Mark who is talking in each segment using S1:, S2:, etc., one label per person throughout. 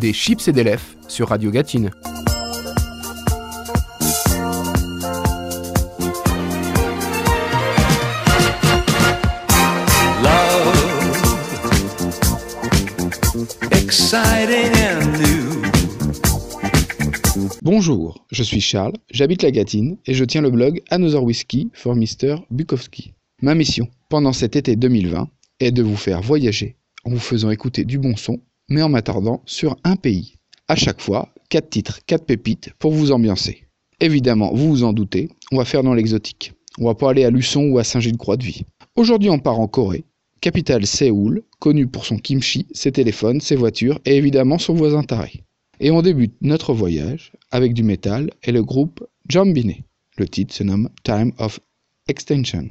S1: des chips et des lèvres sur Radio Gatine.
S2: Bonjour, je suis Charles, j'habite la Gatine et je tiens le blog Another Whiskey for Mr. Bukowski. Ma mission, pendant cet été 2020, est de vous faire voyager en vous faisant écouter du bon son, mais en m'attardant sur un pays. À chaque fois, 4 titres, 4 pépites pour vous ambiancer. Évidemment, vous vous en doutez, on va faire dans l'exotique. On va pas aller à Luçon ou à Saint-Gilles-Croix-de-Vie. Aujourd'hui, on part en Corée, capitale Séoul, connue pour son kimchi, ses téléphones, ses voitures et évidemment son voisin taré. Et on débute notre voyage avec du métal et le groupe Jambine. Le titre se nomme Time of Extension.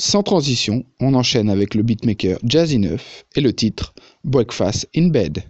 S2: Sans transition, on enchaîne avec le beatmaker Jazzy Neuf et le titre Breakfast in Bed.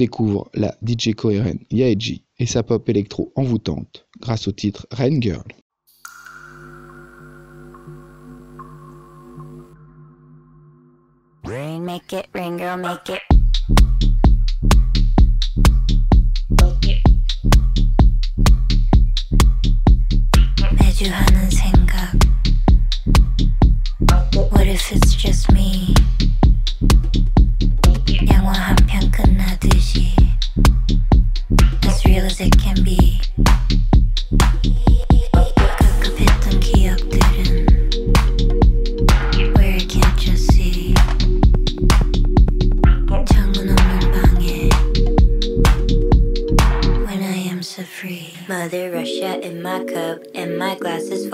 S2: Découvre la DJ coréenne Yaeji et sa pop électro envoûtante grâce au titre Rain Girl.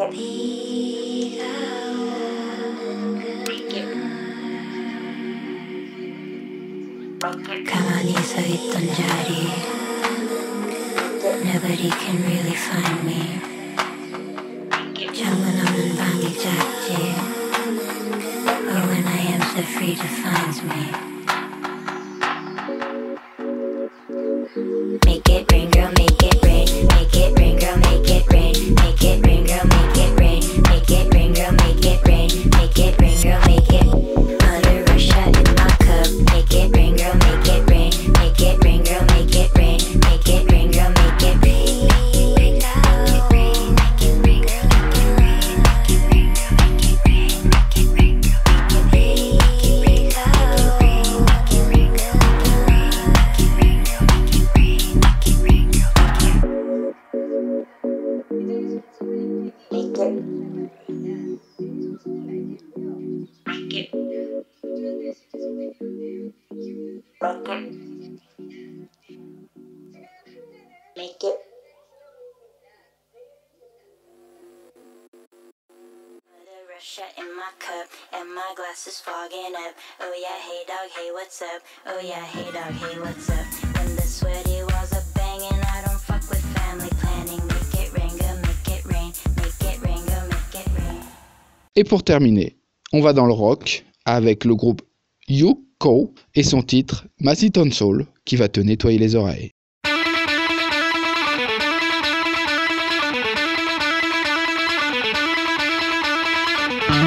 S3: Get Come on, he's a Nobody can really find me. Jamanam Bangi Jakji. Oh, when I am so free defines me. Make it rain, girl, make
S2: Et pour terminer, on va dans le rock avec le groupe Yoko et son titre Massiton Soul qui va te nettoyer les oreilles.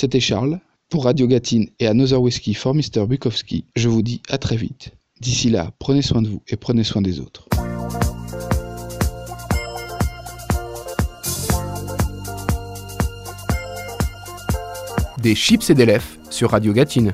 S2: C'était Charles, pour Radio Gatine et Another Whiskey for Mr. Bukowski. Je vous dis à très vite. D'ici là, prenez soin de vous et prenez soin des autres.
S1: Des chips et des lèvres sur Radio Gatine.